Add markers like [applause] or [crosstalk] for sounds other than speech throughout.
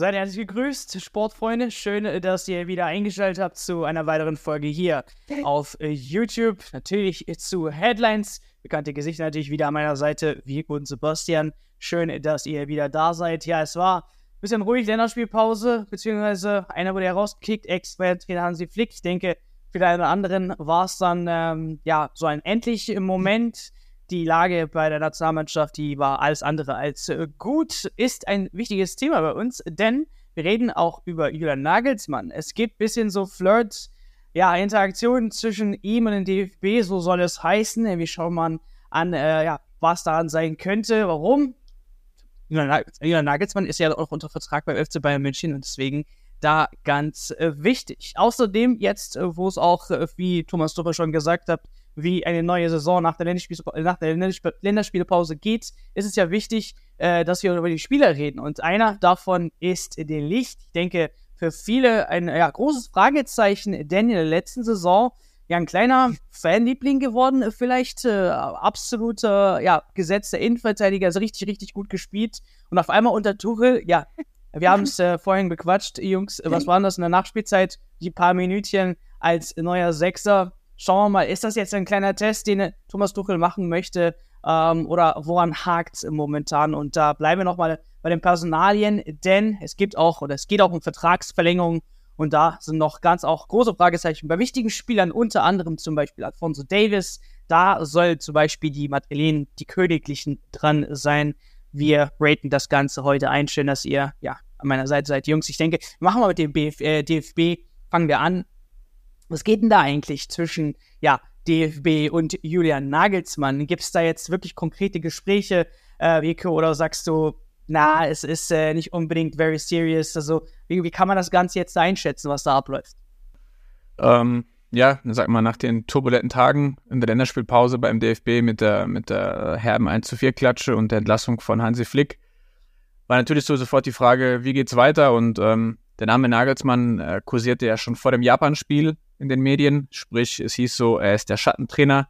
Seid herzlich gegrüßt, Sportfreunde. Schön, dass ihr wieder eingeschaltet habt zu einer weiteren Folge hier auf äh, YouTube. Natürlich zu Headlines. Bekannte Gesichter natürlich wieder an meiner Seite, Vico und Sebastian. Schön, dass ihr wieder da seid. Ja, es war ein bisschen ruhig, Länderspielpause, beziehungsweise einer wurde herausgekickt, Ex-Trainer Hansi Flick. Ich denke, für den einen oder anderen war es dann ähm, ja so ein endlich Moment die Lage bei der Nationalmannschaft, die war alles andere als äh, gut, ist ein wichtiges Thema bei uns, denn wir reden auch über Julian Nagelsmann. Es gibt ein bisschen so Flirts, ja, Interaktionen zwischen ihm und dem DFB, so soll es heißen. Wir schauen mal an, äh, ja, was daran sein könnte, warum. Julian Nagelsmann ist ja auch unter Vertrag beim FC Bayern München und deswegen da ganz äh, wichtig. Außerdem jetzt, äh, wo es auch, äh, wie Thomas Dupper schon gesagt hat, wie eine neue Saison nach der, Länderspiel nach der Länderspielpause geht, ist es ja wichtig, äh, dass wir über die Spieler reden. Und einer davon ist den Licht. Ich denke, für viele ein ja, großes Fragezeichen, denn in der letzten Saison ja ein kleiner Fanliebling geworden, vielleicht äh, absoluter ja, gesetzter Innenverteidiger, also richtig, richtig gut gespielt. Und auf einmal unter Tuchel, ja, wir haben es äh, [laughs] vorhin bequatscht, Jungs, was waren das in der Nachspielzeit? Die paar Minütchen als neuer Sechser schauen wir mal, ist das jetzt ein kleiner Test, den Thomas Tuchel machen möchte ähm, oder woran hakt es momentan? Und da bleiben wir nochmal bei den Personalien, denn es gibt auch oder es geht auch um Vertragsverlängerungen und da sind noch ganz auch große Fragezeichen bei wichtigen Spielern, unter anderem zum Beispiel Alfonso Davis. Da soll zum Beispiel die Madeleine, die Königlichen dran sein. Wir raten das Ganze heute ein. Schön, dass ihr ja an meiner Seite seid, Jungs. Ich denke, machen wir mit dem Bf äh, DFB. Fangen wir an. Was geht denn da eigentlich zwischen ja, DFB und Julian Nagelsmann? Gibt es da jetzt wirklich konkrete Gespräche, äh, oder sagst du, na, es ist äh, nicht unbedingt very serious? Also, wie, wie, kann man das Ganze jetzt einschätzen, was da abläuft? Ähm, ja, sag mal, nach den turbulenten Tagen in der Länderspielpause beim DFB mit der, mit der herben 1 zu 4 Klatsche und der Entlassung von Hansi Flick, war natürlich so sofort die Frage, wie geht's weiter? Und ähm, der Name Nagelsmann äh, kursierte ja schon vor dem Japan-Spiel in den Medien. Sprich, es hieß so, er ist der Schattentrainer.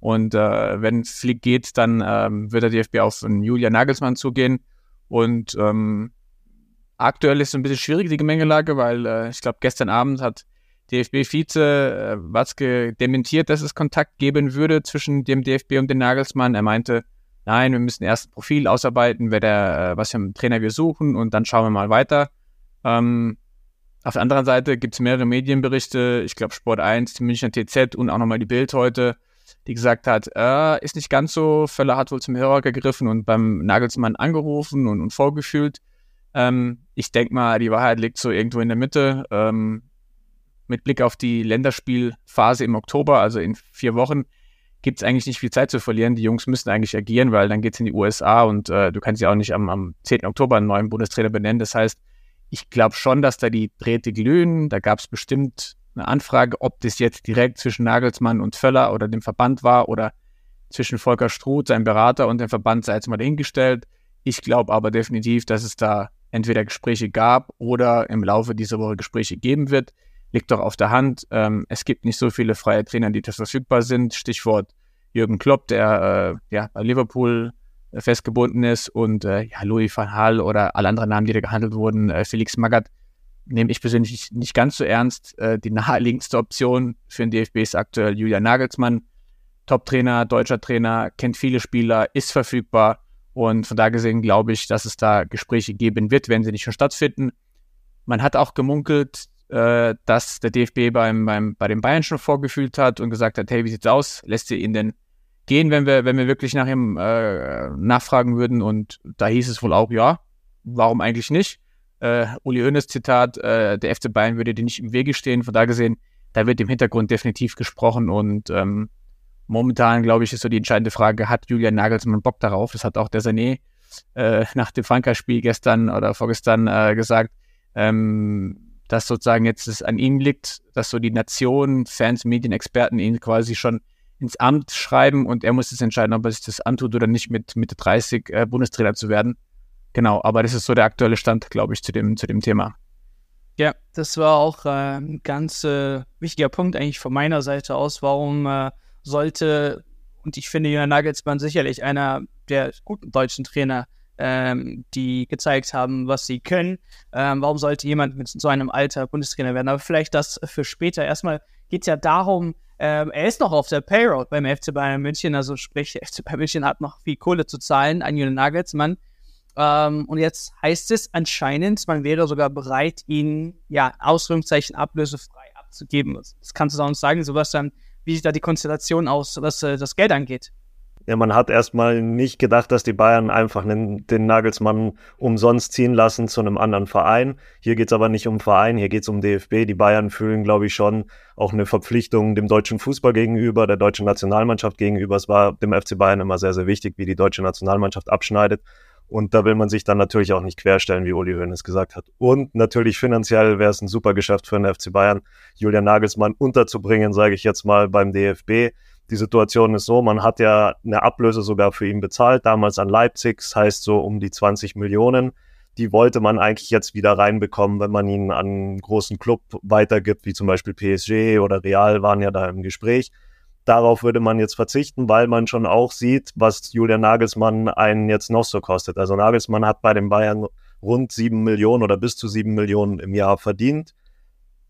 Und äh, wenn Flick geht, dann ähm, wird der DFB auf Julia Nagelsmann zugehen. Und ähm, aktuell ist es ein bisschen schwierig, die Gemengelage, weil äh, ich glaube, gestern Abend hat DFB-Vize äh, Watzke dementiert, dass es Kontakt geben würde zwischen dem DFB und dem Nagelsmann. Er meinte, nein, wir müssen erst ein Profil ausarbeiten, wer der, äh, was für einen Trainer wir suchen und dann schauen wir mal weiter. Ähm, auf der anderen Seite gibt es mehrere Medienberichte, ich glaube Sport 1, die Münchner TZ und auch nochmal die Bild heute, die gesagt hat, äh, ist nicht ganz so, Völler hat wohl zum Hörer gegriffen und beim Nagelsmann angerufen und, und vorgefühlt. Ähm, ich denke mal, die Wahrheit liegt so irgendwo in der Mitte. Ähm, mit Blick auf die Länderspielphase im Oktober, also in vier Wochen, gibt es eigentlich nicht viel Zeit zu verlieren. Die Jungs müssen eigentlich agieren, weil dann geht es in die USA und äh, du kannst ja auch nicht am, am 10. Oktober einen neuen Bundestrainer benennen. Das heißt, ich glaube schon, dass da die Drähte glühen. Da gab es bestimmt eine Anfrage, ob das jetzt direkt zwischen Nagelsmann und Völler oder dem Verband war oder zwischen Volker Struth, seinem Berater und dem Verband sei jetzt mal dahingestellt. Ich glaube aber definitiv, dass es da entweder Gespräche gab oder im Laufe dieser Woche Gespräche geben wird. Liegt doch auf der Hand. Ähm, es gibt nicht so viele freie Trainer, die da verfügbar sind. Stichwort Jürgen Klopp, der äh, ja bei Liverpool festgebunden ist und äh, ja, Louis van Hal oder alle anderen Namen, die da gehandelt wurden, äh, Felix Magath, nehme ich persönlich nicht ganz so ernst. Äh, die naheliegendste Option für den DFB ist aktuell Julian Nagelsmann. Top-Trainer, deutscher Trainer, kennt viele Spieler, ist verfügbar und von da gesehen glaube ich, dass es da Gespräche geben wird, wenn sie nicht schon stattfinden. Man hat auch gemunkelt, äh, dass der DFB beim, beim, bei den Bayern schon vorgefühlt hat und gesagt hat, hey, wie sieht's aus? Lässt ihr ihn denn gehen, wenn wir, wenn wir wirklich nach ihm äh, nachfragen würden. Und da hieß es wohl auch, ja, warum eigentlich nicht? Äh, Uli Hoeneß Zitat, äh, der FC Bayern würde dir nicht im Wege stehen. Von da gesehen, da wird im Hintergrund definitiv gesprochen und ähm, momentan, glaube ich, ist so die entscheidende Frage, hat Julian Nagelsmann Bock darauf? Das hat auch der Sané äh, nach dem Frankreich-Spiel gestern oder vorgestern äh, gesagt, ähm, dass sozusagen jetzt es an ihm liegt, dass so die Nation, Fans, Medien, Experten ihn quasi schon ins Amt schreiben und er muss jetzt entscheiden, ob er sich das antut oder nicht, mit Mitte 30 äh, Bundestrainer zu werden. Genau, aber das ist so der aktuelle Stand, glaube ich, zu dem, zu dem Thema. Ja, das war auch ein ganz äh, wichtiger Punkt eigentlich von meiner Seite aus. Warum äh, sollte, und ich finde Jürgen Nagelsmann sicherlich einer der guten deutschen Trainer ähm, die gezeigt haben, was sie können. Ähm, warum sollte jemand mit so einem Alter Bundestrainer werden? Aber vielleicht das für später. Erstmal geht ja darum, ähm, er ist noch auf der Payroll beim FC Bayern München, also sprich, FC Bayern München hat noch viel Kohle zu zahlen an Julian Nagelsmann. Ähm, und jetzt heißt es anscheinend, man wäre sogar bereit, ihn, ja, Ausführungszeichen ablösefrei abzugeben. Das kannst du uns sagen, Sebastian, wie sieht da die Konstellation aus, was äh, das Geld angeht? Ja, man hat erstmal nicht gedacht, dass die Bayern einfach den, den Nagelsmann umsonst ziehen lassen zu einem anderen Verein. Hier geht's aber nicht um Verein, hier geht's um DFB. Die Bayern fühlen, glaube ich, schon auch eine Verpflichtung dem deutschen Fußball gegenüber, der deutschen Nationalmannschaft gegenüber. Es war dem FC Bayern immer sehr, sehr wichtig, wie die deutsche Nationalmannschaft abschneidet. Und da will man sich dann natürlich auch nicht querstellen, wie Uli Hoeneß gesagt hat. Und natürlich finanziell wäre es ein super Geschäft für den FC Bayern, Julian Nagelsmann unterzubringen, sage ich jetzt mal beim DFB. Die Situation ist so, man hat ja eine Ablöse sogar für ihn bezahlt, damals an Leipzig, das heißt so um die 20 Millionen. Die wollte man eigentlich jetzt wieder reinbekommen, wenn man ihn an einen großen Club weitergibt, wie zum Beispiel PSG oder Real waren ja da im Gespräch. Darauf würde man jetzt verzichten, weil man schon auch sieht, was Julian Nagelsmann einen jetzt noch so kostet. Also Nagelsmann hat bei den Bayern rund sieben Millionen oder bis zu sieben Millionen im Jahr verdient.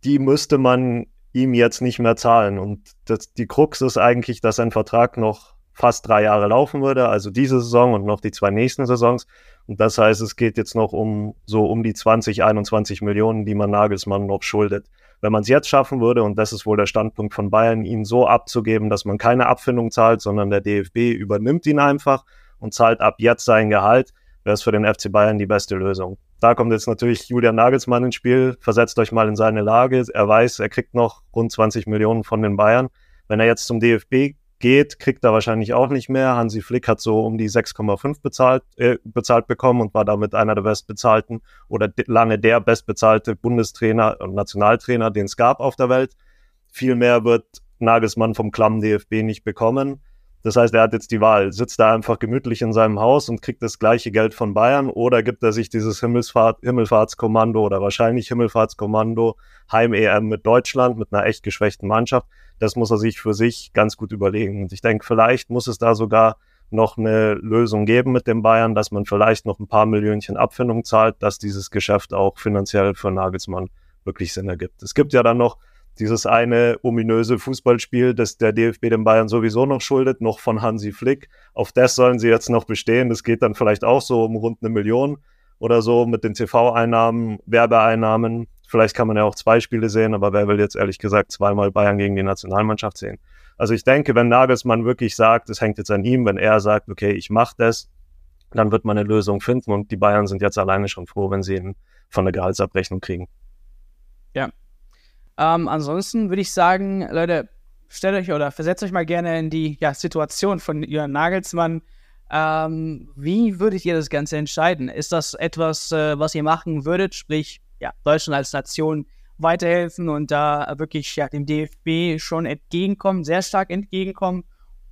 Die müsste man ihm jetzt nicht mehr zahlen. Und das, die Krux ist eigentlich, dass sein Vertrag noch fast drei Jahre laufen würde, also diese Saison und noch die zwei nächsten Saisons. Und das heißt, es geht jetzt noch um so um die 20, 21 Millionen, die man Nagelsmann noch schuldet. Wenn man es jetzt schaffen würde, und das ist wohl der Standpunkt von Bayern, ihn so abzugeben, dass man keine Abfindung zahlt, sondern der DFB übernimmt ihn einfach und zahlt ab jetzt sein Gehalt, wäre es für den FC Bayern die beste Lösung. Da kommt jetzt natürlich Julian Nagelsmann ins Spiel. Versetzt euch mal in seine Lage. Er weiß, er kriegt noch rund 20 Millionen von den Bayern. Wenn er jetzt zum DFB geht, kriegt er wahrscheinlich auch nicht mehr. Hansi Flick hat so um die 6,5 bezahlt, äh, bezahlt bekommen und war damit einer der bestbezahlten oder lange der bestbezahlte Bundestrainer und Nationaltrainer, den es gab auf der Welt. Viel mehr wird Nagelsmann vom klammen DFB nicht bekommen. Das heißt, er hat jetzt die Wahl. Sitzt er einfach gemütlich in seinem Haus und kriegt das gleiche Geld von Bayern oder gibt er sich dieses Himmelsfahrt, Himmelfahrtskommando oder wahrscheinlich Himmelfahrtskommando Heim-EM mit Deutschland, mit einer echt geschwächten Mannschaft? Das muss er sich für sich ganz gut überlegen. Und ich denke, vielleicht muss es da sogar noch eine Lösung geben mit dem Bayern, dass man vielleicht noch ein paar Millionchen Abfindung zahlt, dass dieses Geschäft auch finanziell für Nagelsmann wirklich Sinn ergibt. Es gibt ja dann noch dieses eine ominöse Fußballspiel, das der DFB den Bayern sowieso noch schuldet, noch von Hansi Flick. Auf das sollen sie jetzt noch bestehen. Das geht dann vielleicht auch so um rund eine Million oder so mit den TV-Einnahmen, Werbeeinnahmen. Vielleicht kann man ja auch zwei Spiele sehen, aber wer will jetzt ehrlich gesagt zweimal Bayern gegen die Nationalmannschaft sehen? Also ich denke, wenn Nagelsmann wirklich sagt, es hängt jetzt an ihm, wenn er sagt, okay, ich mache das, dann wird man eine Lösung finden und die Bayern sind jetzt alleine schon froh, wenn sie ihn von der Gehaltsabrechnung kriegen. Ja, ähm, ansonsten würde ich sagen, Leute, stellt euch oder versetzt euch mal gerne in die ja, Situation von Jörn Nagelsmann. Ähm, wie würdet ihr das Ganze entscheiden? Ist das etwas, äh, was ihr machen würdet, sprich, ja, Deutschland als Nation weiterhelfen und da wirklich ja, dem DFB schon entgegenkommen, sehr stark entgegenkommen?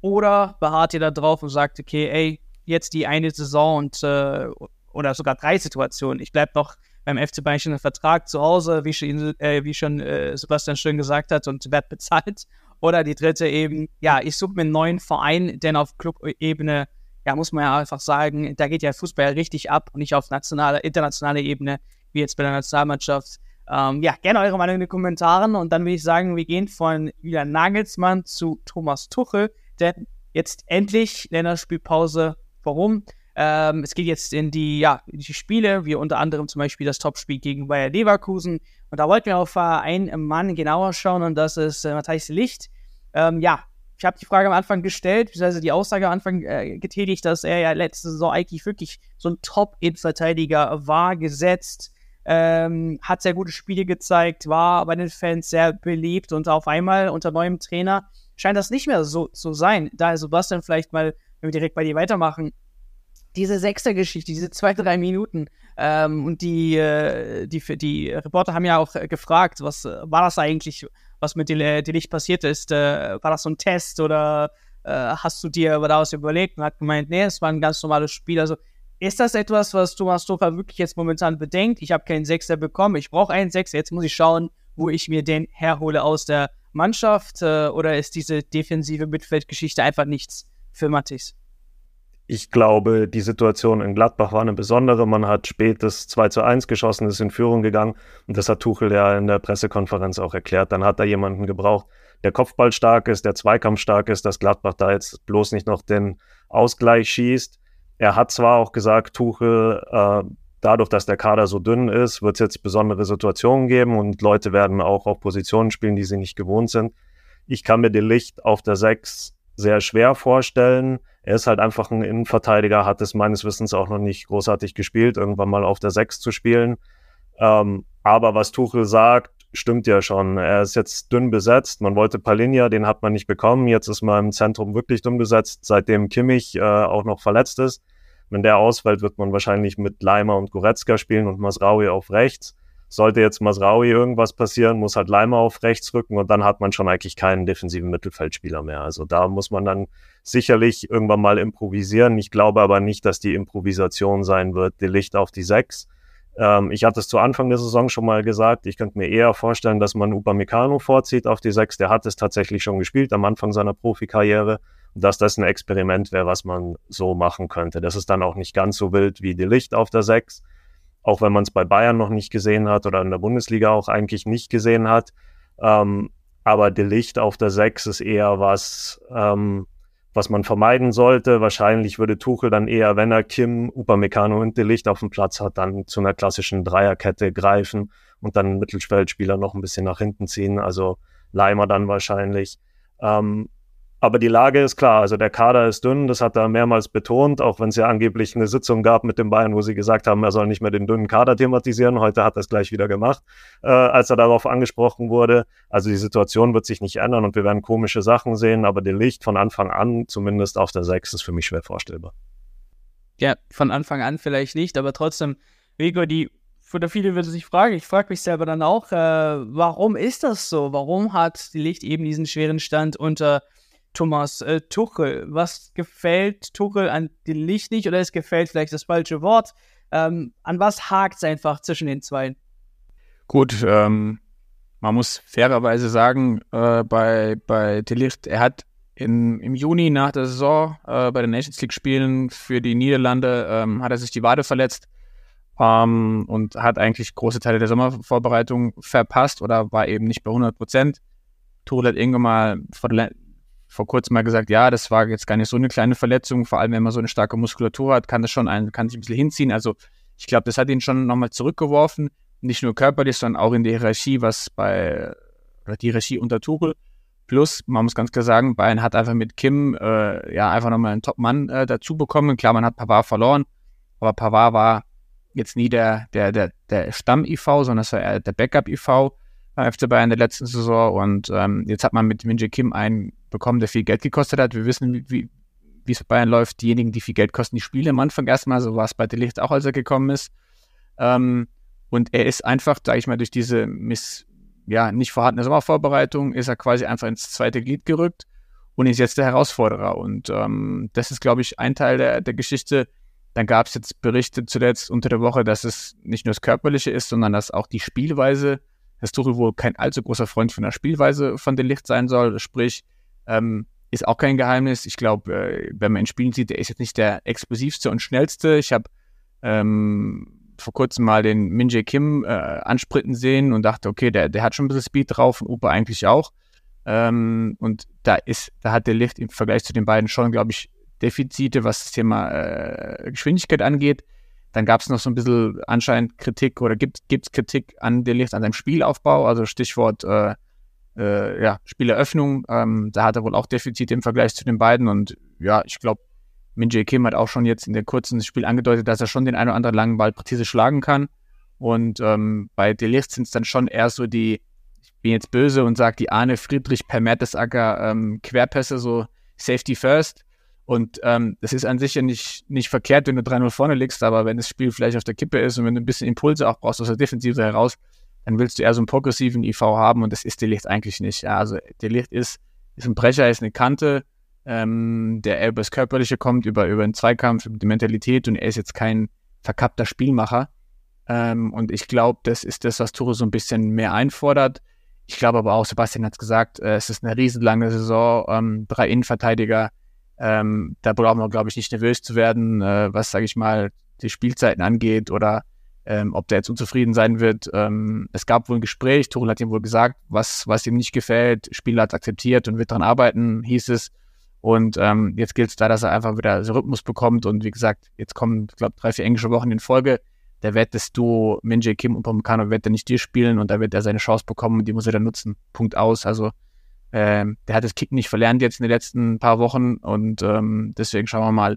Oder beharrt ihr da drauf und sagt, okay, ey, jetzt die eine Saison und äh, oder sogar drei Situationen. Ich bleibe noch beim FC Bayern einen Vertrag zu Hause, wie schon, äh, wie schon äh, Sebastian schön gesagt hat, und wird bezahlt. Oder die dritte eben, ja, ich suche mir einen neuen Verein, denn auf Clubebene, ja, muss man ja einfach sagen, da geht ja Fußball richtig ab und nicht auf nationaler, internationaler Ebene, wie jetzt bei der Nationalmannschaft. Ähm, ja, gerne eure Meinung in den Kommentaren und dann würde ich sagen, wir gehen von Julian Nagelsmann zu Thomas Tuchel, denn jetzt endlich Länderspielpause. Warum? Ähm, es geht jetzt in die, ja, in die Spiele, wie unter anderem zum Beispiel das Topspiel gegen Bayer Leverkusen. Und da wollten wir auf äh, einen Mann genauer schauen und das ist äh, Matthijs Licht. Ähm, ja, ich habe die Frage am Anfang gestellt, beziehungsweise die Aussage am Anfang äh, getätigt, dass er ja letzte Saison eigentlich wirklich so ein Top-In-Verteidiger war, gesetzt, ähm, hat sehr gute Spiele gezeigt, war bei den Fans sehr beliebt und auf einmal unter neuem Trainer scheint das nicht mehr so zu so sein. Da Sebastian vielleicht mal, wenn wir direkt bei dir weitermachen, diese sechste Geschichte, diese zwei, drei Minuten. Ähm, und die, äh, die, die Reporter haben ja auch äh, gefragt, was äh, war das eigentlich, was mit dir, nicht passiert ist? Äh, war das so ein Test oder hast du dir daraus überlegt und hat gemeint, nee, es war ein ganz normales Spiel. Also ist das etwas, was Thomas Tuchel wirklich jetzt momentan bedenkt? Ich habe keinen Sechser bekommen, ich brauche einen Sechser, jetzt muss ich schauen, wo ich mir den herhole aus der Mannschaft. Oder ist diese defensive Mittelfeldgeschichte einfach nichts für Mattis? Ich glaube, die Situation in Gladbach war eine besondere. Man hat spät das 2 zu 1 geschossen, ist in Führung gegangen. Und das hat Tuchel ja in der Pressekonferenz auch erklärt. Dann hat er jemanden gebraucht, der Kopfball stark ist, der Zweikampf stark ist, dass Gladbach da jetzt bloß nicht noch den Ausgleich schießt. Er hat zwar auch gesagt, Tuchel, äh, dadurch, dass der Kader so dünn ist, wird es jetzt besondere Situationen geben und Leute werden auch auf Positionen spielen, die sie nicht gewohnt sind. Ich kann mir den Licht auf der 6 sehr schwer vorstellen. Er ist halt einfach ein Innenverteidiger, hat es meines Wissens auch noch nicht großartig gespielt, irgendwann mal auf der 6 zu spielen. Ähm, aber was Tuchel sagt, stimmt ja schon. Er ist jetzt dünn besetzt. Man wollte Palinja, den hat man nicht bekommen. Jetzt ist man im Zentrum wirklich dünn besetzt, seitdem Kimmich äh, auch noch verletzt ist. Wenn der ausfällt, wird man wahrscheinlich mit Leimer und Goretzka spielen und Masraui auf rechts. Sollte jetzt Masraui irgendwas passieren, muss halt Leimer auf rechts rücken und dann hat man schon eigentlich keinen defensiven Mittelfeldspieler mehr. Also da muss man dann sicherlich irgendwann mal improvisieren. Ich glaube aber nicht, dass die Improvisation sein wird, die Licht auf die Sechs. Ähm, ich hatte es zu Anfang der Saison schon mal gesagt, ich könnte mir eher vorstellen, dass man Upamecano vorzieht auf die Sechs. Der hat es tatsächlich schon gespielt am Anfang seiner Profikarriere dass das ein Experiment wäre, was man so machen könnte. Das ist dann auch nicht ganz so wild wie die Licht auf der 6, auch wenn man es bei Bayern noch nicht gesehen hat oder in der Bundesliga auch eigentlich nicht gesehen hat. Ähm, aber die Licht auf der 6 ist eher was, ähm, was man vermeiden sollte. Wahrscheinlich würde Tuchel dann eher, wenn er Kim, Upamecano und de Licht auf dem Platz hat, dann zu einer klassischen Dreierkette greifen und dann Mittelfeldspieler noch ein bisschen nach hinten ziehen. Also Leimer dann wahrscheinlich. Ähm, aber die Lage ist klar, also der Kader ist dünn, das hat er mehrmals betont, auch wenn es ja angeblich eine Sitzung gab mit den Bayern, wo sie gesagt haben, er soll nicht mehr den dünnen Kader thematisieren. Heute hat er es gleich wieder gemacht, äh, als er darauf angesprochen wurde. Also die Situation wird sich nicht ändern und wir werden komische Sachen sehen, aber der Licht von Anfang an, zumindest auf der 6, ist für mich schwer vorstellbar. Ja, von Anfang an vielleicht nicht, aber trotzdem, Rico, die oder viele würden sich fragen, ich frage mich selber dann auch, äh, warum ist das so? Warum hat die Licht eben diesen schweren Stand unter Thomas äh, Tuchel. Was gefällt Tuchel an dem Licht nicht oder es gefällt vielleicht das falsche Wort? Ähm, an was hakt es einfach zwischen den zwei? Gut, ähm, man muss fairerweise sagen, äh, bei, bei Delicht, er hat in, im Juni nach der Saison äh, bei den Nations League Spielen für die Niederlande ähm, hat er sich die Wade verletzt ähm, und hat eigentlich große Teile der Sommervorbereitung verpasst oder war eben nicht bei 100 Prozent. Tuchel hat irgendwann mal vor der vor kurzem mal gesagt, ja, das war jetzt gar nicht so eine kleine Verletzung, vor allem wenn man so eine starke Muskulatur hat, kann das schon ein, kann sich ein bisschen hinziehen. Also ich glaube, das hat ihn schon nochmal zurückgeworfen, nicht nur körperlich, sondern auch in die Hierarchie, was bei oder die Hierarchie unter Tuchel. Plus, man muss ganz klar sagen, Bayern hat einfach mit Kim äh, ja einfach nochmal einen Top-Mann äh, dazu bekommen. Klar, man hat Pavard verloren, aber Pavard war jetzt nie der, der, der, der Stamm-IV, sondern es war eher der Backup-IV beim FC Bayern in der letzten Saison. Und ähm, jetzt hat man mit Minje Kim einen bekommen, der viel Geld gekostet hat. Wir wissen, wie, es bei Bayern läuft. Diejenigen, die viel Geld kosten, die spielen am Anfang erstmal. So war es bei Delicht auch, als er gekommen ist. Ähm, und er ist einfach, sage ich mal, durch diese miss, ja, nicht vorhandene Sommervorbereitung, ist er quasi einfach ins zweite Glied gerückt und ist jetzt der Herausforderer. Und ähm, das ist, glaube ich, ein Teil der, der Geschichte. Dann gab es jetzt Berichte zuletzt unter der Woche, dass es nicht nur das Körperliche ist, sondern dass auch die Spielweise, dass Tuchel wohl kein allzu großer Freund von der Spielweise von Delicht sein soll. Sprich, ähm, ist auch kein Geheimnis. Ich glaube, äh, wenn man in Spielen sieht, der ist jetzt nicht der explosivste und schnellste. Ich habe ähm, vor kurzem mal den Minjae Kim äh, anspritten sehen und dachte, okay, der, der hat schon ein bisschen Speed drauf und Upa eigentlich auch. Ähm, und da ist, da hat der Lift im Vergleich zu den beiden schon, glaube ich, Defizite, was das Thema äh, Geschwindigkeit angeht. Dann gab es noch so ein bisschen anscheinend Kritik oder gibt es Kritik an der Lift, an seinem Spielaufbau, also Stichwort äh, äh, ja, Spieleröffnung. Ähm, da hat er wohl auch Defizite im Vergleich zu den beiden. Und ja, ich glaube, Min Jae Kim hat auch schon jetzt in der kurzen Spiel angedeutet, dass er schon den einen oder anderen langen Ball präzise schlagen kann. Und ähm, bei Delicht sind es dann schon eher so die, ich bin jetzt böse und sage die Arne Friedrich per Mertesacker ähm, Querpässe, so Safety First. Und ähm, das ist an sich ja nicht, nicht verkehrt, wenn du 3-0 vorne liegst, aber wenn das Spiel vielleicht auf der Kippe ist und wenn du ein bisschen Impulse auch brauchst aus der Defensive heraus, dann willst du eher so einen progressiven IV haben und das ist Delicht eigentlich nicht. Ja, also Delicht ist, ist ein Brecher, ist eine Kante, ähm, der über das Körperliche kommt, über, über den Zweikampf, über die Mentalität und er ist jetzt kein verkappter Spielmacher. Ähm, und ich glaube, das ist das, was Tore so ein bisschen mehr einfordert. Ich glaube aber auch, Sebastian hat es gesagt, äh, es ist eine riesenlange Saison, ähm, drei Innenverteidiger. Ähm, da brauchen wir, glaube ich, nicht nervös zu werden, äh, was, sage ich mal, die Spielzeiten angeht oder ähm, ob der jetzt unzufrieden sein wird. Ähm, es gab wohl ein Gespräch, Tuchel hat ihm wohl gesagt, was, was ihm nicht gefällt. Spieler hat akzeptiert und wird daran arbeiten, hieß es. Und ähm, jetzt gilt es da, dass er einfach wieder so Rhythmus bekommt. Und wie gesagt, jetzt kommen, ich glaube, drei, vier englische Wochen in Folge. Der wird das Duo Minjay Kim und Pomkano wird er nicht dir spielen und da wird er seine Chance bekommen und die muss er dann nutzen. Punkt aus. Also ähm, der hat das Kicken nicht verlernt jetzt in den letzten paar Wochen und ähm, deswegen schauen wir mal,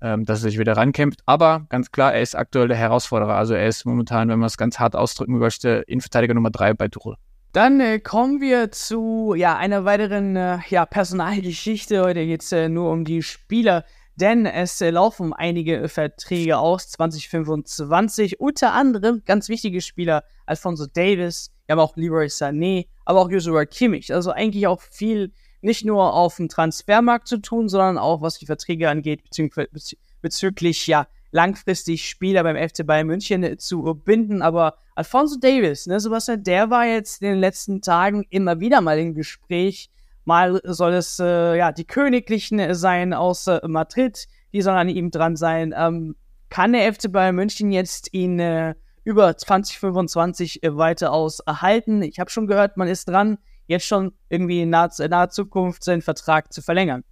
ähm, dass er sich wieder rankämpft. Aber ganz klar, er ist aktuell der Herausforderer. Also er ist momentan, wenn man es ganz hart ausdrücken möchte, Innenverteidiger Nummer drei bei Tuchel. Dann äh, kommen wir zu ja, einer weiteren äh, ja, Personalgeschichte. Heute geht es äh, nur um die Spieler, denn es äh, laufen einige Verträge aus 2025. Unter anderem ganz wichtige Spieler, Alfonso Davis, wir haben auch Leroy Sané, aber auch Joshua Kimmich. Also eigentlich auch viel nicht nur auf dem Transfermarkt zu tun, sondern auch was die Verträge angeht, bezüglich, bezüglich ja, langfristig Spieler beim FC Bayern München zu binden. Aber Alfonso Davis, ne, Sebastian, der war jetzt in den letzten Tagen immer wieder mal im Gespräch. Mal soll es äh, ja die Königlichen sein aus äh, Madrid, die sollen an ihm dran sein. Ähm, kann der FC Bayern München jetzt ihn äh, über 2025 äh, weiter aus erhalten? Ich habe schon gehört, man ist dran jetzt schon irgendwie in naher, in naher Zukunft seinen Vertrag zu verlängern.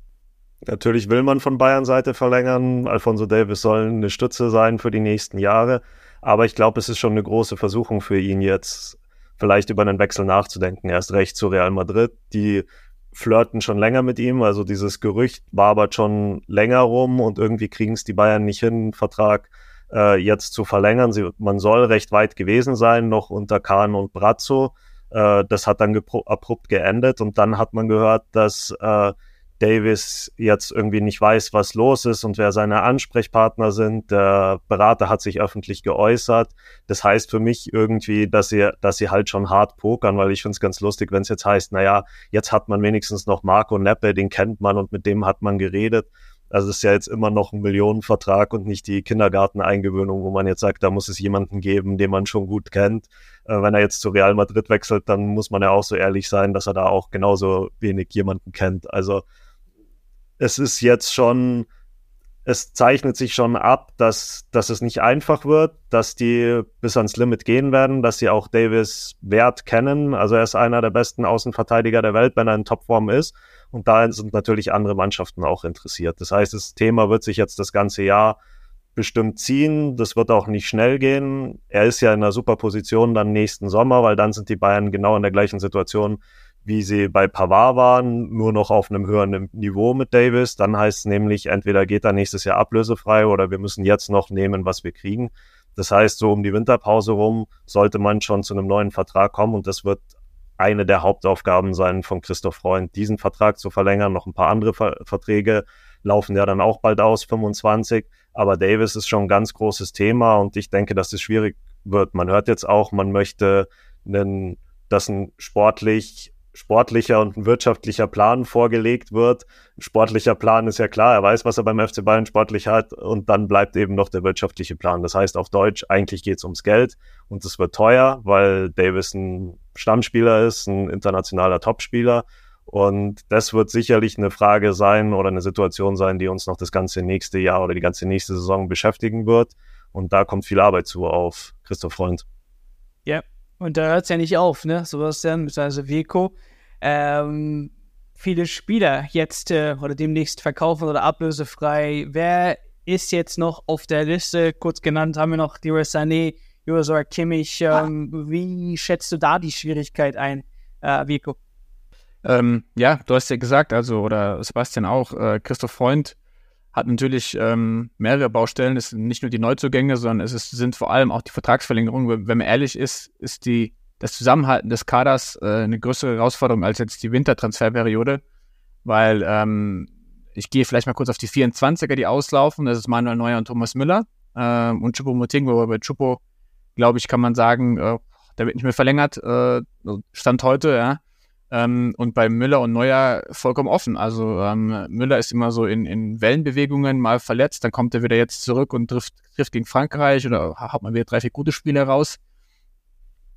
Natürlich will man von Bayern Seite verlängern. Alfonso Davis soll eine Stütze sein für die nächsten Jahre. Aber ich glaube, es ist schon eine große Versuchung für ihn jetzt, vielleicht über einen Wechsel nachzudenken. Erst recht zu Real Madrid. Die flirten schon länger mit ihm. Also dieses Gerücht wabert schon länger rum und irgendwie kriegen es die Bayern nicht hin, einen Vertrag äh, jetzt zu verlängern. Sie, man soll recht weit gewesen sein, noch unter Kahn und Brazzo. Äh, das hat dann abrupt geendet und dann hat man gehört, dass äh, Davis jetzt irgendwie nicht weiß, was los ist und wer seine Ansprechpartner sind. Der Berater hat sich öffentlich geäußert. Das heißt für mich irgendwie, dass sie, dass sie halt schon hart pokern, weil ich finde es ganz lustig, wenn es jetzt heißt, naja, jetzt hat man wenigstens noch Marco Neppe, den kennt man und mit dem hat man geredet. Also es ist ja jetzt immer noch ein Millionenvertrag und nicht die Kindergarteneingewöhnung, wo man jetzt sagt, da muss es jemanden geben, den man schon gut kennt. Äh, wenn er jetzt zu Real Madrid wechselt, dann muss man ja auch so ehrlich sein, dass er da auch genauso wenig jemanden kennt. Also es ist jetzt schon, es zeichnet sich schon ab, dass, dass es nicht einfach wird, dass die bis ans Limit gehen werden, dass sie auch Davis Wert kennen. Also er ist einer der besten Außenverteidiger der Welt, wenn er in Topform ist. Und da sind natürlich andere Mannschaften auch interessiert. Das heißt, das Thema wird sich jetzt das ganze Jahr bestimmt ziehen. Das wird auch nicht schnell gehen. Er ist ja in einer super Position dann nächsten Sommer, weil dann sind die Bayern genau in der gleichen Situation, wie sie bei Pavard waren, nur noch auf einem höheren Niveau mit Davis. Dann heißt es nämlich, entweder geht er nächstes Jahr ablösefrei oder wir müssen jetzt noch nehmen, was wir kriegen. Das heißt, so um die Winterpause rum sollte man schon zu einem neuen Vertrag kommen und das wird eine der Hauptaufgaben sein von Christoph Freund, diesen Vertrag zu verlängern. Noch ein paar andere Ver Verträge laufen ja dann auch bald aus, 25. Aber Davis ist schon ein ganz großes Thema und ich denke, dass es schwierig wird. Man hört jetzt auch, man möchte einen, dass ein sportlich sportlicher und ein wirtschaftlicher Plan vorgelegt wird. Ein sportlicher Plan ist ja klar, er weiß, was er beim FC Bayern sportlich hat und dann bleibt eben noch der wirtschaftliche Plan. Das heißt auf Deutsch, eigentlich geht es ums Geld und es wird teuer, weil Davis ein Stammspieler ist, ein internationaler Topspieler. Und das wird sicherlich eine Frage sein oder eine Situation sein, die uns noch das ganze nächste Jahr oder die ganze nächste Saison beschäftigen wird. Und da kommt viel Arbeit zu auf Christoph Freund. Ja, und da hört es ja nicht auf, ne? Sebastian bzw. Vico. Ähm, viele Spieler jetzt äh, oder demnächst verkaufen oder ablösefrei. Wer ist jetzt noch auf der Liste? Kurz genannt haben wir noch Leroy Sané, Josua Kimmich. Ähm, ah. Wie schätzt du da die Schwierigkeit ein, äh, Vico? Ähm, ja, du hast ja gesagt, also, oder Sebastian auch, äh, Christoph Freund hat natürlich ähm, mehrere Baustellen. Es sind nicht nur die Neuzugänge, sondern es ist, sind vor allem auch die Vertragsverlängerungen. Wenn man ehrlich ist, ist die, das Zusammenhalten des Kaders äh, eine größere Herausforderung als jetzt die Wintertransferperiode, weil ähm, ich gehe vielleicht mal kurz auf die 24er, die auslaufen. Das ist Manuel Neuer und Thomas Müller äh, und Chupo Moting, wo bei Chupo, glaube ich, kann man sagen, äh, der wird nicht mehr verlängert, äh, Stand heute, ja. Ähm, und bei Müller und Neuer vollkommen offen. Also ähm, Müller ist immer so in, in Wellenbewegungen mal verletzt, dann kommt er wieder jetzt zurück und trifft, trifft gegen Frankreich oder hat man wieder drei, vier gute Spiele raus.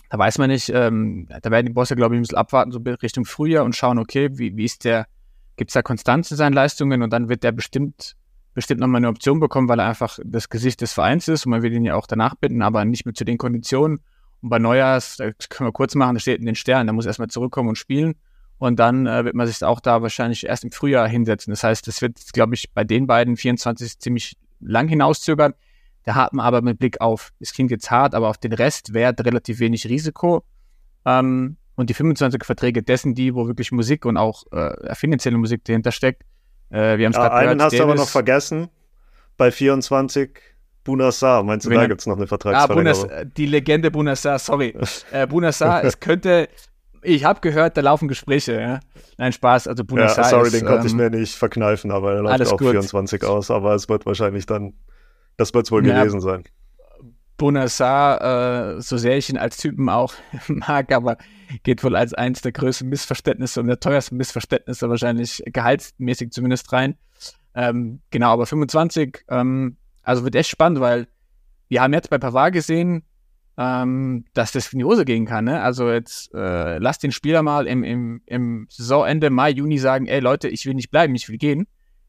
Da weiß man nicht, ähm, da werden die Bosse, glaube ich, ein bisschen abwarten, so Richtung Frühjahr und schauen, okay, wie, wie ist der, gibt es da Konstanz in seinen Leistungen und dann wird der bestimmt, bestimmt nochmal eine Option bekommen, weil er einfach das Gesicht des Vereins ist und man will ihn ja auch danach binden, aber nicht mehr zu den Konditionen. Und bei Neujahrs, da können wir kurz machen, da steht in den Sternen, da muss er erstmal zurückkommen und spielen. Und dann äh, wird man sich auch da wahrscheinlich erst im Frühjahr hinsetzen. Das heißt, das wird, glaube ich, bei den beiden 24 ziemlich lang hinauszögern. Da hat man aber mit Blick auf, es klingt jetzt hart, aber auf den Rest Wert relativ wenig Risiko. Ähm, und die 25 Verträge dessen, die, wo wirklich Musik und auch äh, finanzielle Musik dahinter steckt. Äh, wir haben ja, einen gehört, hast du aber noch vergessen. Bei 24 Bunassar. Meinst du, Wen da gibt es noch eine Vertragsverlängerung? Ah, Bunas, die Legende Bunassar, sorry. [laughs] äh, Bunassar, es könnte, ich habe gehört, da laufen Gespräche. Ja? Nein, Spaß. Also Bunassar ja, sorry, ist, den konnte ähm, ich mir nicht verkneifen, aber er läuft auch gut. 24 aus. Aber es wird wahrscheinlich dann, das wird es wohl ja, gewesen sein. Bonassar, äh, so sehr ich ihn als Typen auch [laughs] mag, aber geht wohl als eins der größten Missverständnisse und der teuersten Missverständnisse wahrscheinlich gehaltsmäßig zumindest rein. Ähm, genau, aber 25, ähm, also wird echt spannend, weil wir haben jetzt bei Pavard gesehen, ähm, dass das in die Hose gehen kann. Ne? Also jetzt äh, lass den Spieler mal im, im, im Saisonende Mai, Juni sagen, ey Leute, ich will nicht bleiben, ich will gehen.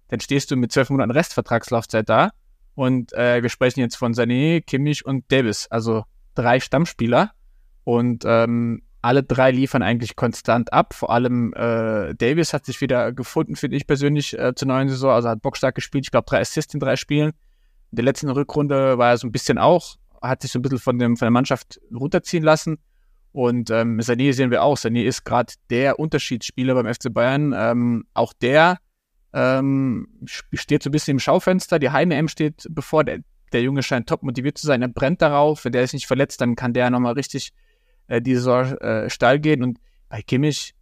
Dann stehst du mit zwölf Monaten Restvertragslaufzeit da und äh, wir sprechen jetzt von Sané, Kimmich und Davis, also drei Stammspieler. Und ähm, alle drei liefern eigentlich konstant ab. Vor allem äh, Davis hat sich wieder gefunden, finde ich persönlich, äh, zur neuen Saison. Also hat bockstark gespielt. Ich glaube, drei Assists in drei Spielen. In der letzten Rückrunde war er so ein bisschen auch, hat sich so ein bisschen von, dem, von der Mannschaft runterziehen lassen. Und ähm, Sané sehen wir auch. Sané ist gerade der Unterschiedsspieler beim FC Bayern. Ähm, auch der ähm, steht so ein bisschen im Schaufenster. Die Heim-EM steht bevor. Der, der Junge scheint top motiviert zu sein. Er brennt darauf. Wenn der ist nicht verletzt, dann kann der nochmal richtig äh, diese Saison äh, steil gehen. Und bei Kimmich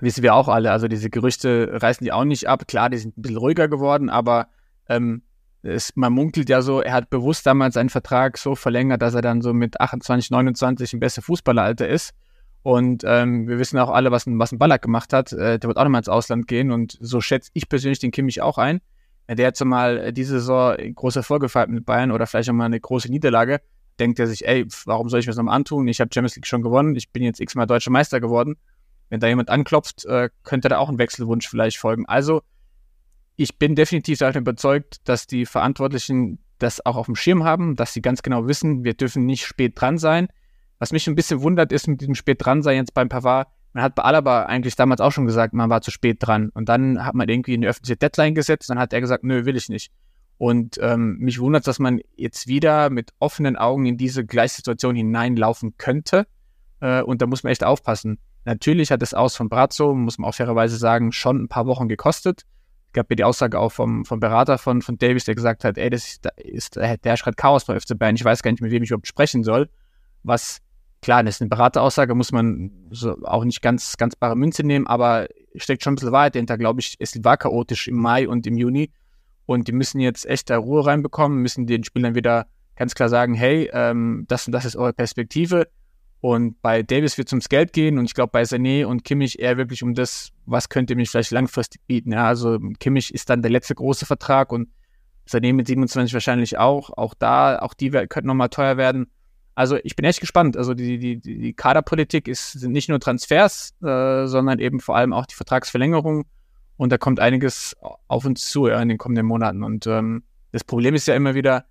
wissen wir auch alle, also diese Gerüchte reißen die auch nicht ab. Klar, die sind ein bisschen ruhiger geworden, aber ähm, es, man munkelt ja so, er hat bewusst damals seinen Vertrag so verlängert, dass er dann so mit 28, 29 ein besser Fußballeralter ist. Und ähm, wir wissen auch alle, was ein, was ein Ballack gemacht hat. Äh, der wird auch nochmal ins Ausland gehen. Und so schätze ich persönlich den Kimmich auch ein. Der so mal diese Saison große Erfolge gefeiert mit Bayern oder vielleicht auch mal eine große Niederlage. Denkt er sich, ey, warum soll ich mir das nochmal antun? Ich habe Champions League schon gewonnen. Ich bin jetzt x-mal deutscher Meister geworden. Wenn da jemand anklopft, äh, könnte da auch ein Wechselwunsch vielleicht folgen. Also, ich bin definitiv davon überzeugt, dass die Verantwortlichen das auch auf dem Schirm haben, dass sie ganz genau wissen, wir dürfen nicht spät dran sein. Was mich ein bisschen wundert, ist mit diesem spät dran sein jetzt beim Pavard. Man hat bei Alaba eigentlich damals auch schon gesagt, man war zu spät dran. Und dann hat man irgendwie eine öffentliche Deadline gesetzt. Dann hat er gesagt, nö, will ich nicht. Und ähm, mich wundert, dass man jetzt wieder mit offenen Augen in diese Gleichsituation hineinlaufen könnte. Äh, und da muss man echt aufpassen. Natürlich hat das Aus von Brazzo, muss man auch fairerweise sagen, schon ein paar Wochen gekostet. Gab ja die Aussage auch vom, vom Berater von, von Davis, der gesagt hat, ey, das ist, ist der schreit Chaos bei FC Bayern. Ich weiß gar nicht, mit wem ich überhaupt sprechen soll. Was Klar, das ist eine Berateraussage, muss man so auch nicht ganz, ganz bare Münze nehmen, aber steckt schon ein bisschen Wahrheit dahinter, glaube ich. Es war chaotisch im Mai und im Juni und die müssen jetzt echt da Ruhe reinbekommen, müssen den Spielern wieder ganz klar sagen, hey, ähm, das und das ist eure Perspektive. Und bei Davis wird es ums Geld gehen und ich glaube bei Sané und Kimmich eher wirklich um das, was könnt ihr mich vielleicht langfristig bieten. Ja, also Kimmich ist dann der letzte große Vertrag und Sané mit 27 wahrscheinlich auch. Auch da, auch die könnten nochmal teuer werden. Also ich bin echt gespannt. Also die, die, die Kaderpolitik ist, sind nicht nur Transfers, äh, sondern eben vor allem auch die Vertragsverlängerung. Und da kommt einiges auf uns zu ja, in den kommenden Monaten. Und ähm, das Problem ist ja immer wieder,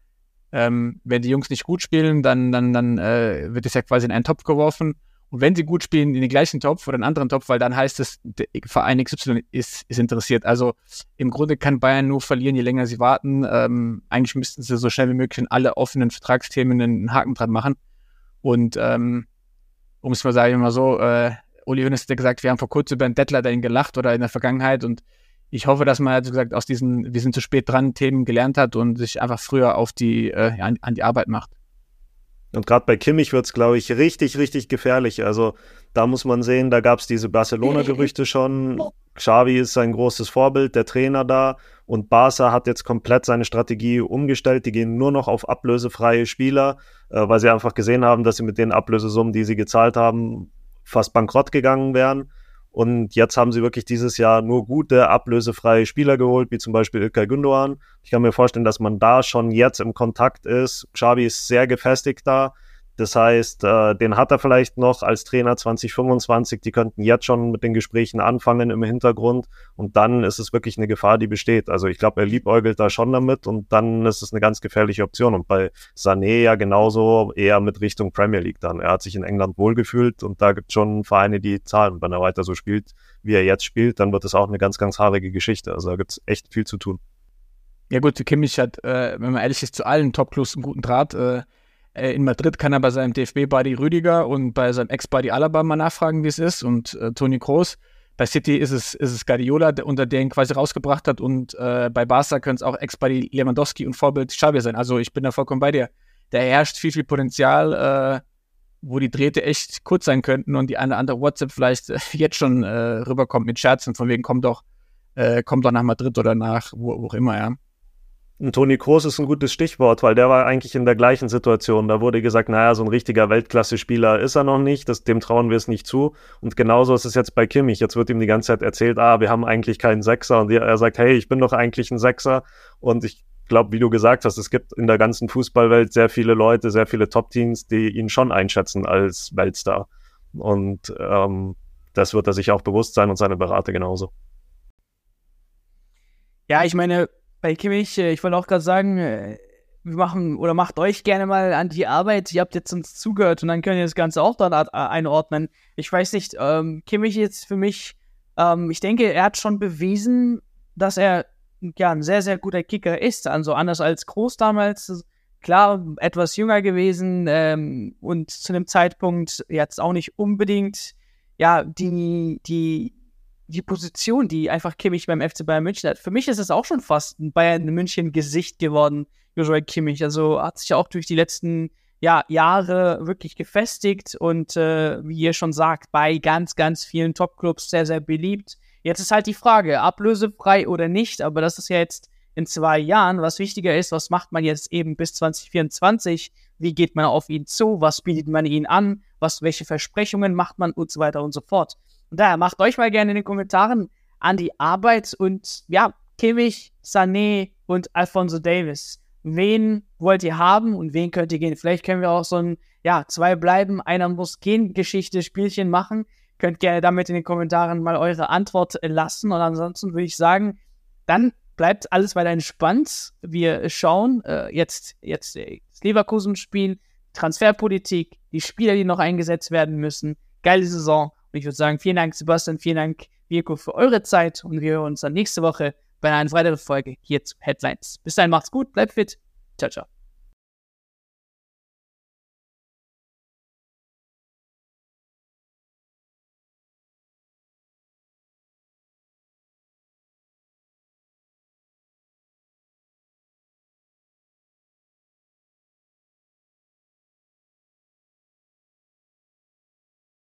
ähm, wenn die Jungs nicht gut spielen, dann, dann, dann äh, wird es ja quasi in einen Topf geworfen. Und wenn sie gut spielen, in den gleichen Topf oder einen anderen Topf, weil dann heißt es, der Verein XY ist, ist interessiert. Also im Grunde kann Bayern nur verlieren, je länger sie warten. Ähm, eigentlich müssten sie so schnell wie möglich in alle offenen Vertragsthemen einen Haken dran machen. Und ähm, um es mal sagen, immer so, äh, Uli Hoeneß hat ja gesagt, wir haben vor kurzem über einen Deadline gelacht oder in der Vergangenheit und ich hoffe, dass man also gesagt aus diesen wir sind zu spät dran Themen gelernt hat und sich einfach früher auf die äh, an, an die Arbeit macht. Und gerade bei Kimmich wird es, glaube ich, richtig, richtig gefährlich. Also da muss man sehen, da gab es diese Barcelona-Gerüchte [laughs] schon. Xavi ist ein großes Vorbild, der Trainer da. Und Barca hat jetzt komplett seine Strategie umgestellt. Die gehen nur noch auf ablösefreie Spieler, äh, weil sie einfach gesehen haben, dass sie mit den Ablösesummen, die sie gezahlt haben, fast bankrott gegangen wären. Und jetzt haben sie wirklich dieses Jahr nur gute, ablösefreie Spieler geholt, wie zum Beispiel Ilkay Gündoğan. Ich kann mir vorstellen, dass man da schon jetzt im Kontakt ist. Xavi ist sehr gefestigt da. Das heißt, äh, den hat er vielleicht noch als Trainer 2025. Die könnten jetzt schon mit den Gesprächen anfangen im Hintergrund. Und dann ist es wirklich eine Gefahr, die besteht. Also ich glaube, er liebäugelt da schon damit und dann ist es eine ganz gefährliche Option. Und bei Sané ja genauso eher mit Richtung Premier League dann. Er hat sich in England wohlgefühlt und da gibt es schon Vereine, die zahlen. Wenn er weiter so spielt, wie er jetzt spielt, dann wird es auch eine ganz, ganz haarige Geschichte. Also da gibt es echt viel zu tun. Ja gut, Kimmich hat, äh, wenn man ehrlich ist, zu allen Top-Clubs einen guten Draht. Äh, in Madrid kann er bei seinem DFB-Buddy Rüdiger und bei seinem Ex-Buddy Alaba mal nachfragen, wie es ist. Und äh, Toni Kroos. Bei City ist es, ist es Guardiola, der, unter der ihn quasi rausgebracht hat. Und äh, bei Barca können es auch Ex-Buddy Lewandowski und Vorbild Xavi sein. Also ich bin da vollkommen bei dir. Da herrscht viel, viel Potenzial, äh, wo die Drähte echt kurz sein könnten und die eine oder andere WhatsApp vielleicht äh, jetzt schon äh, rüberkommt mit Scherzen, von wegen komm doch, äh, komm doch nach Madrid oder nach wo, wo auch immer, ja. Und Toni Kroos ist ein gutes Stichwort, weil der war eigentlich in der gleichen Situation. Da wurde gesagt, naja, so ein richtiger Weltklasse-Spieler ist er noch nicht, das, dem trauen wir es nicht zu. Und genauso ist es jetzt bei Kimmich. Jetzt wird ihm die ganze Zeit erzählt, ah, wir haben eigentlich keinen Sechser. Und er sagt, hey, ich bin doch eigentlich ein Sechser. Und ich glaube, wie du gesagt hast, es gibt in der ganzen Fußballwelt sehr viele Leute, sehr viele Top-Teams, die ihn schon einschätzen als Weltstar. Und ähm, das wird er sich auch bewusst sein und seine Berater genauso. Ja, ich meine, bei Kimmich, äh, ich wollte auch gerade sagen, äh, wir machen oder macht euch gerne mal an die Arbeit. Ihr habt jetzt uns zugehört und dann könnt ihr das Ganze auch dann einordnen. Ich weiß nicht, ähm, Kimmich ist für mich, ähm, ich denke, er hat schon bewiesen, dass er ja ein sehr, sehr guter Kicker ist. Also anders als Groß damals. Klar, etwas jünger gewesen ähm, und zu einem Zeitpunkt jetzt auch nicht unbedingt ja die, die die Position, die einfach Kimmich beim FC Bayern München hat. Für mich ist es auch schon fast ein Bayern München Gesicht geworden, Joshua Kimmich. Also hat sich auch durch die letzten ja, Jahre wirklich gefestigt und äh, wie ihr schon sagt, bei ganz, ganz vielen Topclubs sehr, sehr beliebt. Jetzt ist halt die Frage, ablösefrei oder nicht, aber das ist ja jetzt in zwei Jahren. Was wichtiger ist, was macht man jetzt eben bis 2024? Wie geht man auf ihn zu? Was bietet man ihn an? Was, welche Versprechungen macht man und so weiter und so fort? Und daher macht euch mal gerne in den Kommentaren an die Arbeit und ja, Kimmich, Sané und Alfonso Davis. Wen wollt ihr haben und wen könnt ihr gehen? Vielleicht können wir auch so ein, ja, zwei bleiben, einer muss gehen, Geschichte, Spielchen machen. Könnt gerne damit in den Kommentaren mal eure Antwort lassen. Und ansonsten würde ich sagen, dann bleibt alles weiter entspannt. Wir schauen äh, jetzt, jetzt das Leverkusen-Spiel, Transferpolitik, die Spieler, die noch eingesetzt werden müssen. Geile Saison. Und ich würde sagen, vielen Dank, Sebastian, vielen Dank, Virko, für eure Zeit und wir hören uns dann nächste Woche bei einer weiteren Folge hier zu Headlines. Bis dahin, macht's gut, bleibt fit. Ciao, ciao.